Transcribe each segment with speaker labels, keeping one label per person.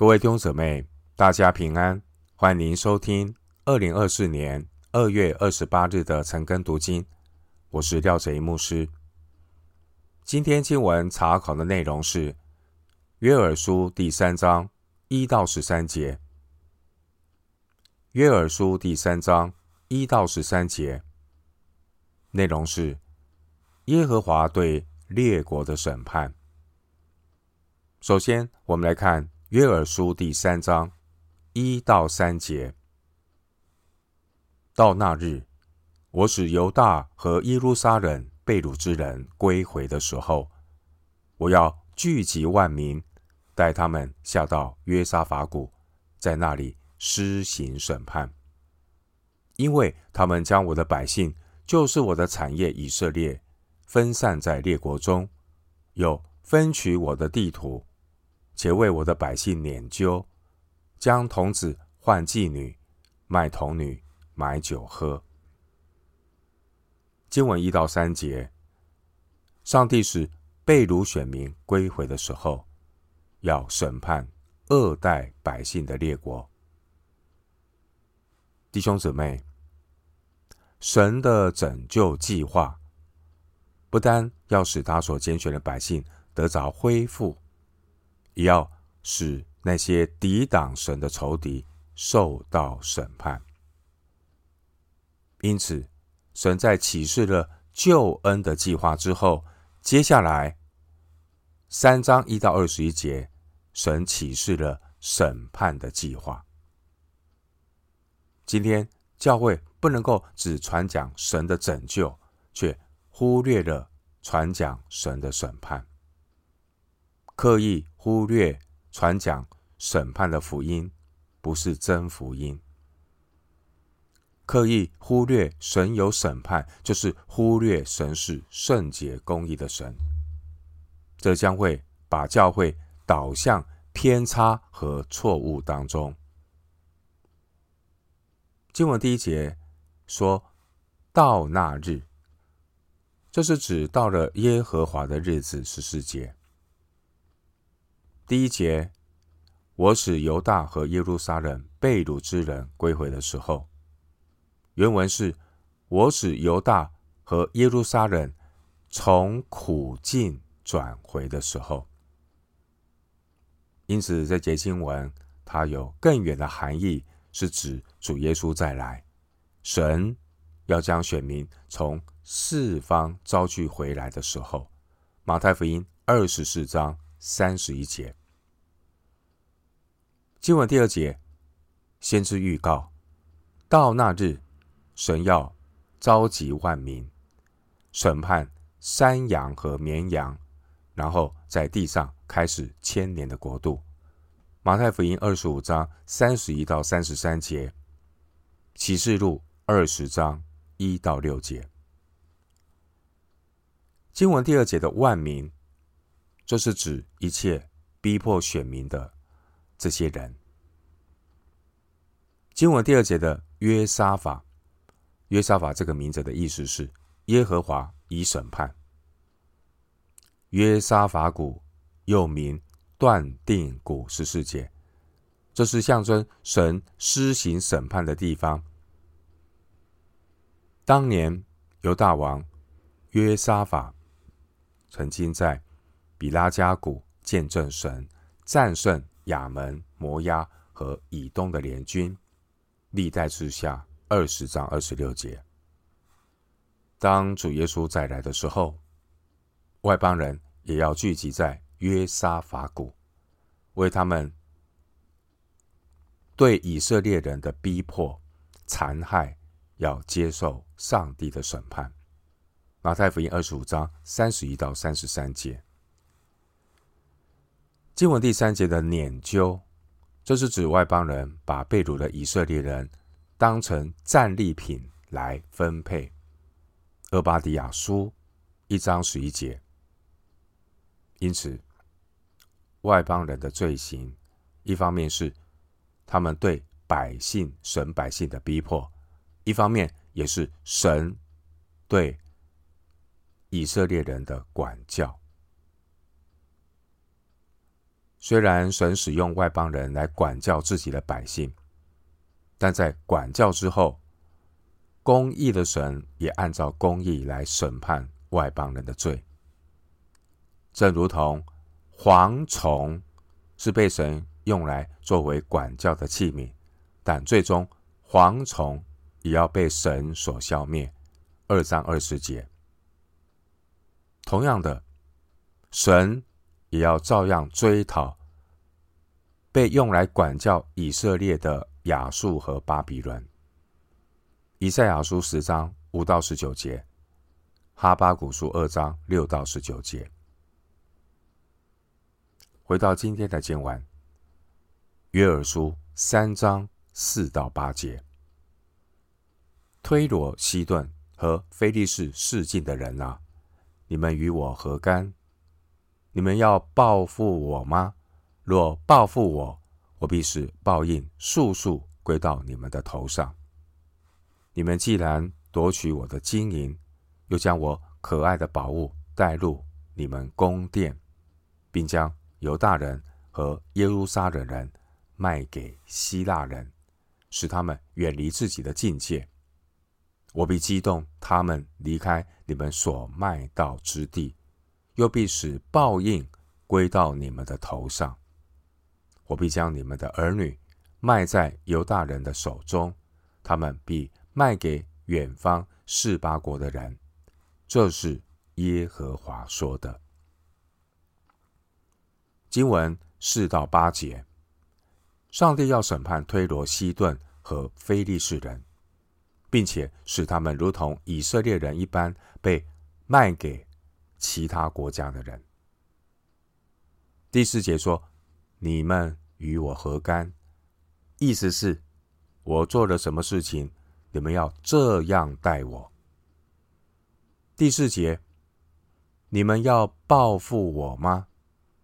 Speaker 1: 各位弟兄姊妹，大家平安，欢迎收听二零二四年二月二十八日的晨更读经。我是廖哲一牧师。今天经文查考的内容是约珥书第三章一到十三节。约珥书第三章一到十三节内容是耶和华对列国的审判。首先，我们来看约珥书第三章一到三节。到那日，我使犹大和耶路撒冷被掳之人归回的时候，我要聚集万民，带他们下到约沙法谷，在那里施行审判，因为他们将我的百姓，就是我的产业以色列，分散在列国中，又分取我的地土。且为我的百姓拈阄，将童子换妓女，卖童女买酒喝。经文一到三节，上帝使被掳选民归回的时候，要审判恶待百姓的列国。弟兄姊妹，神的拯救计划，不单要使他所拣选的百姓得着恢复。也要使那些抵挡神的仇敌受到审判。因此，神在启示了救恩的计划之后，接下来三章一到二十一节，神启示了审判的计划。今天教会不能够只传讲神的拯救，却忽略了传讲神的审判。刻意忽略传讲审判的福音，不是真福音。刻意忽略神有审判，就是忽略神是圣洁公义的神。这将会把教会导向偏差和错误当中。经文第一节说到那日，这是指到了耶和华的日子，十四节。第一节，我使犹大和耶路撒冷被掳之人归回的时候，原文是我使犹大和耶路撒冷从苦境转回的时候。因此，这节经文它有更远的含义，是指主耶稣再来，神要将选民从四方招聚回来的时候。马太福音二十四章三十一节。经文第二节，先知预告，到那日，神要召集万民，审判山羊和绵羊，然后在地上开始千年的国度。马太福音二十五章三十一到三十三节，启示录二十章一到六节。经文第二节的万民，这是指一切逼迫选民的。这些人，经文第二节的约沙法，约沙法这个名字的意思是耶和华已审判。约沙法谷又名断定谷，十四节，这是象征神施行审判的地方。当年犹大王约沙法曾经在比拉加谷见证神战胜。亚门、摩押和以东的联军，历代志下二十章二十六节。当主耶稣再来的时候，外邦人也要聚集在约沙法谷，为他们对以色列人的逼迫、残害，要接受上帝的审判。马太福音二十五章三十一到三十三节。经文第三节的拈阄，这是指外邦人把被掳的以色列人当成战利品来分配。厄巴底亚书一章十一节。因此，外邦人的罪行，一方面是他们对百姓、神百姓的逼迫，一方面也是神对以色列人的管教。虽然神使用外邦人来管教自己的百姓，但在管教之后，公义的神也按照公义来审判外邦人的罪。正如同蝗虫是被神用来作为管教的器皿，但最终蝗虫也要被神所消灭。二章二十节。同样的，神。也要照样追讨被用来管教以色列的亚述和巴比伦。以赛亚书十章五到十九节，哈巴谷书二章六到十九节。回到今天的经文，约珥书三章四到八节，推罗、西顿和非利士示剑的人啊，你们与我何干？你们要报复我吗？若报复我，我必使报应速速归到你们的头上。你们既然夺取我的金银，又将我可爱的宝物带入你们宫殿，并将犹大人和耶路撒冷人卖给希腊人，使他们远离自己的境界，我必激动他们离开你们所卖到之地。又必使报应归到你们的头上，我必将你们的儿女卖在犹大人的手中，他们必卖给远方示巴国的人。这是耶和华说的。经文四到八节，上帝要审判推罗、西顿和非利士人，并且使他们如同以色列人一般被卖给。其他国家的人。第四节说：“你们与我何干？”意思是，我做了什么事情，你们要这样待我。第四节，你们要报复我吗？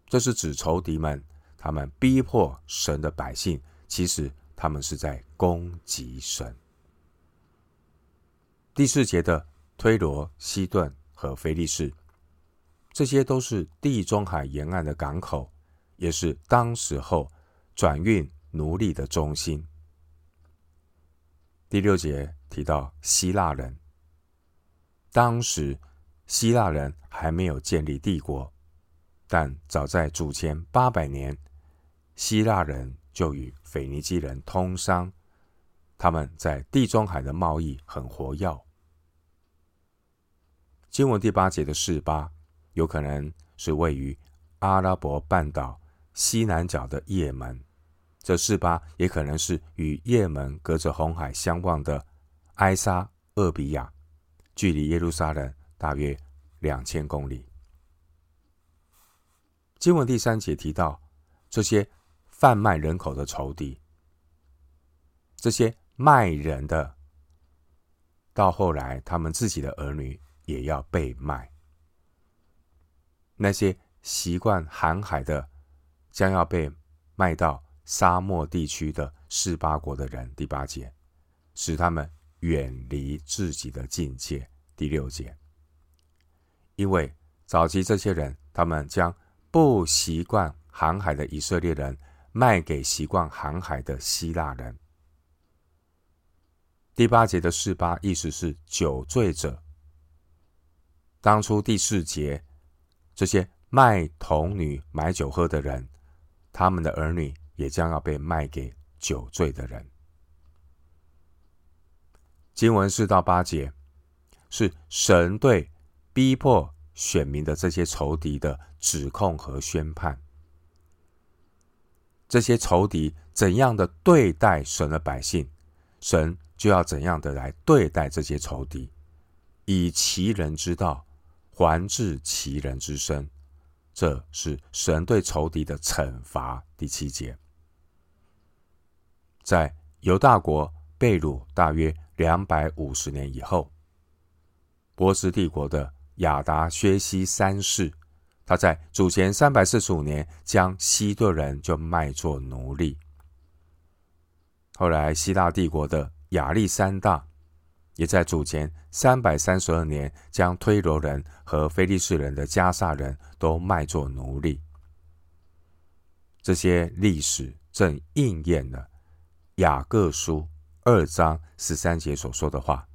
Speaker 1: 这是指仇敌们，他们逼迫神的百姓，其实他们是在攻击神。第四节的推罗、西顿和菲利士。这些都是地中海沿岸的港口，也是当时候转运奴隶的中心。第六节提到希腊人，当时希腊人还没有建立帝国，但早在主前八百年，希腊人就与腓尼基人通商，他们在地中海的贸易很活跃。经文第八节的示巴。有可能是位于阿拉伯半岛西南角的也门，这示巴也可能是与也门隔着红海相望的埃沙俄比亚，距离耶路撒冷大约两千公里。经文第三节提到这些贩卖人口的仇敌，这些卖人的，到后来他们自己的儿女也要被卖。那些习惯航海的，将要被卖到沙漠地区的示巴国的人。第八节，使他们远离自己的境界。第六节，因为早期这些人，他们将不习惯航海的以色列人卖给习惯航海的希腊人。第八节的示巴，意思是酒醉者。当初第四节。这些卖童女买酒喝的人，他们的儿女也将要被卖给酒醉的人。经文四到八节是神对逼迫选民的这些仇敌的指控和宣判。这些仇敌怎样的对待神的百姓，神就要怎样的来对待这些仇敌，以其人之道。还治其人之身，这是神对仇敌的惩罚。第七节，在犹大国被掳大约两百五十年以后，波斯帝国的亚达薛西三世，他在主前三百四十五年将希顿人就卖作奴隶。后来希腊帝国的亚历山大。也在主前三百三十二年，将推罗人和非利士人的迦萨人都卖作奴隶。这些历史正应验了雅各书二章十三节所说的话。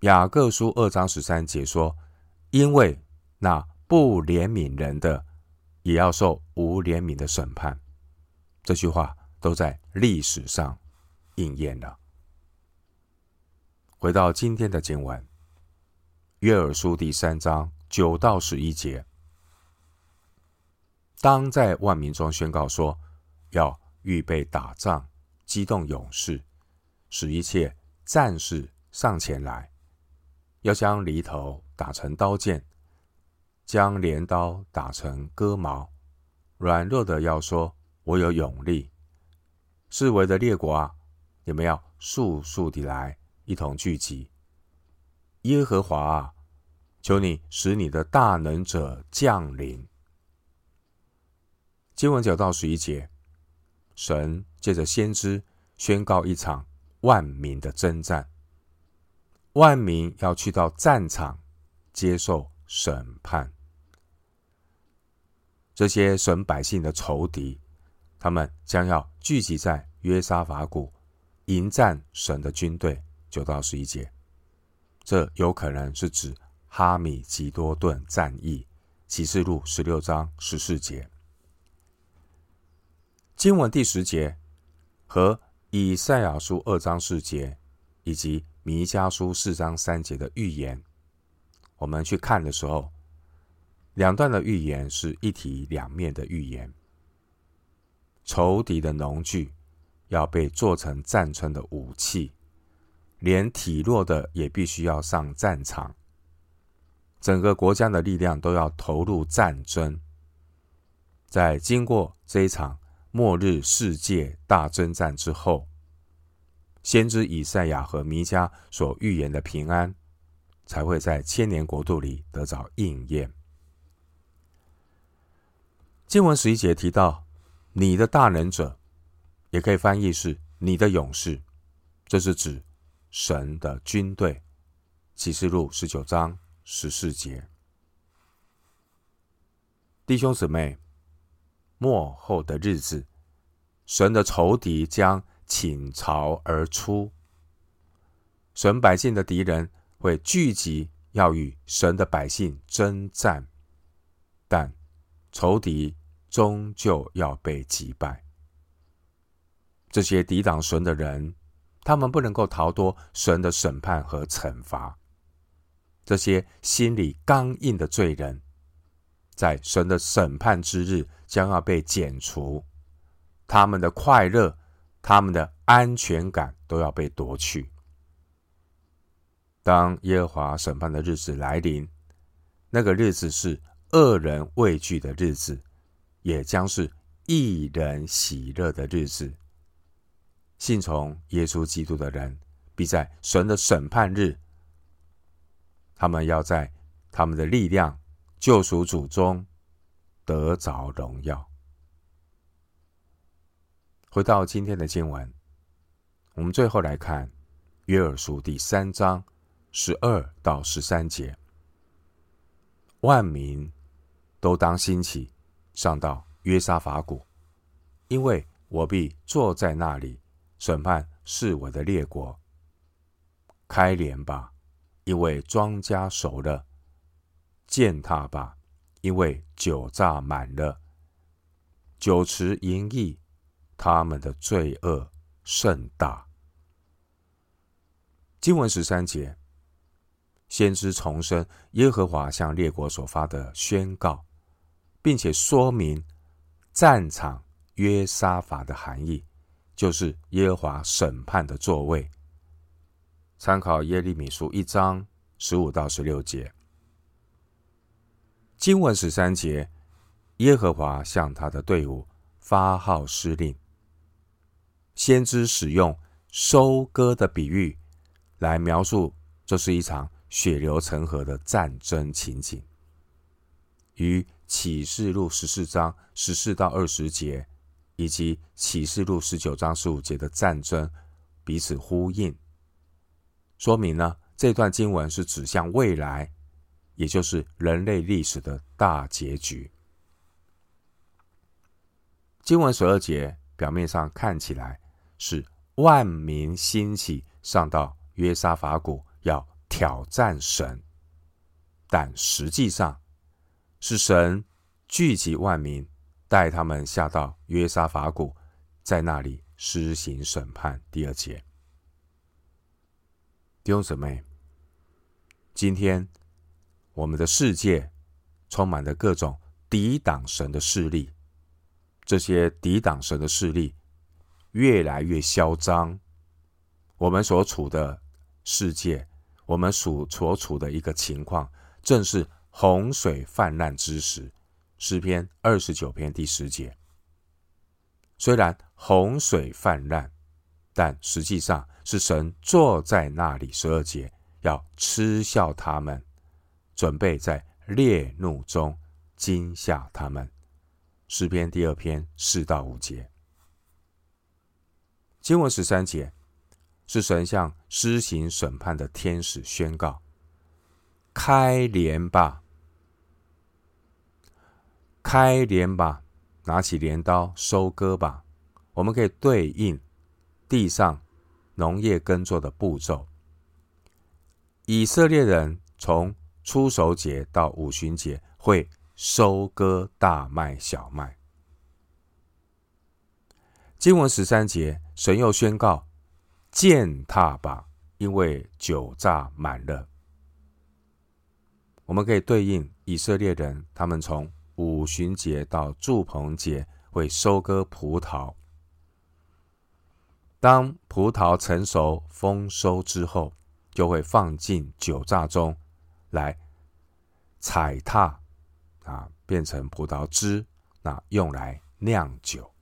Speaker 1: 雅各书二章十三节说：“因为那不怜悯人的，也要受无怜悯的审判。”这句话都在历史上应验了。回到今天的经文，约珥书第三章九到十一节，当在万民中宣告说，要预备打仗，激动勇士，使一切战士上前来，要将犁头打成刀剑，将镰刀打成割矛，软弱的要说：“我有勇力。”四围的列国啊，你们要速速地来。一同聚集，耶和华啊，求你使你的大能者降临。经文九到十一节，神借着先知宣告一场万民的征战，万民要去到战场接受审判。这些神百姓的仇敌，他们将要聚集在约沙法谷，迎战神的军队。九到十一节，这有可能是指哈米吉多顿战役，启示录十六章十四节。经文第十节和以赛亚书二章四节，以及弥迦书四章三节的预言，我们去看的时候，两段的预言是一体两面的预言。仇敌的农具要被做成战争的武器。连体弱的也必须要上战场，整个国家的力量都要投入战争。在经过这一场末日世界大征战之后，先知以赛亚和弥迦所预言的平安，才会在千年国度里得着应验。经文十一节提到“你的大能者”，也可以翻译是“你的勇士”，这是指。神的军队，启示录十九章十四节，弟兄姊妹，末后的日子，神的仇敌将倾巢而出，神百姓的敌人会聚集，要与神的百姓征战，但仇敌终究要被击败。这些抵挡神的人。他们不能够逃脱神的审判和惩罚。这些心里刚硬的罪人，在神的审判之日将要被剪除，他们的快乐、他们的安全感都要被夺去。当耶和华审判的日子来临，那个日子是恶人畏惧的日子，也将是一人喜乐的日子。信从耶稣基督的人，必在神的审判日，他们要在他们的力量救赎主中得着荣耀。回到今天的经文，我们最后来看约珥书第三章十二到十三节：万民都当兴起，上到约沙法谷，因为我必坐在那里。审判四围的列国，开镰吧，因为庄稼熟了；践踏吧，因为酒榨满了。酒池盈溢，他们的罪恶甚大。经文十三节，先知重申耶和华向列国所发的宣告，并且说明战场约沙法的含义。就是耶和华审判的座位。参考耶利米书一章十五到十六节，经文十三节，耶和华向他的队伍发号施令。先知使用收割的比喻来描述，这是一场血流成河的战争情景，与启示录十四章十四到二十节。以及启示录十九章十五节的战争彼此呼应，说明呢，这段经文是指向未来，也就是人类历史的大结局。经文十二节表面上看起来是万民兴起上到约沙法谷要挑战神，但实际上是神聚集万民，带他们下到约沙法谷，在那里施行审判。第二节，弟兄姊妹，今天我们的世界充满了各种抵挡神的势力。这些抵挡神的势力越来越嚣张。我们所处的世界，我们所所处的一个情况，正是洪水泛滥之时。诗篇二十九篇第十节。虽然洪水泛滥，但实际上是神坐在那里。十二节要嗤笑他们，准备在烈怒中惊吓他们。诗篇第二篇四到五节，经文十三节是神向施行审判的天使宣告：“开镰吧，开镰吧，拿起镰刀收割吧。”我们可以对应地上农业耕作的步骤。以色列人从初熟节到五旬节会。收割大麦、小麦。经文十三节，神又宣告：践踏吧，因为酒榨满了。我们可以对应以色列人，他们从五旬节到祝棚节会收割葡萄。当葡萄成熟丰收之后，就会放进酒榨中来踩踏。啊，变成葡萄汁，那用来酿酒。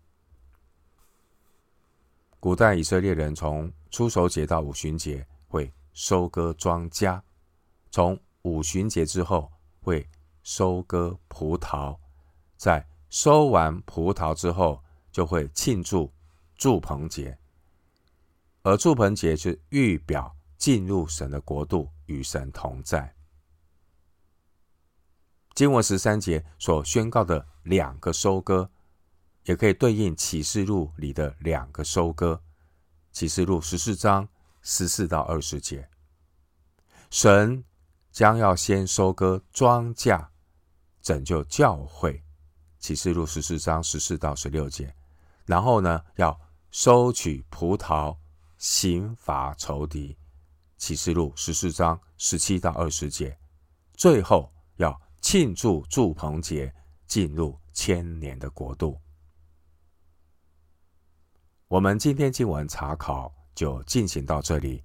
Speaker 1: 古代以色列人从初熟节到五旬节会收割庄稼，从五旬节之后会收割葡萄，在收完葡萄之后就会庆祝祝棚节，而祝棚节是预表进入神的国度，与神同在。经文十三节所宣告的两个收割，也可以对应启示录里的两个收割。启示录十四章十四到二十节，神将要先收割庄稼，拯救教会。启示录十四章十四到十六节，然后呢，要收取葡萄，刑罚仇敌。启示录十四章十七到二十节，最后要。庆祝祝棚节进入千年的国度。我们今天经文查考就进行到这里，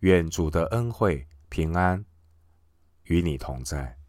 Speaker 1: 愿主的恩惠平安与你同在。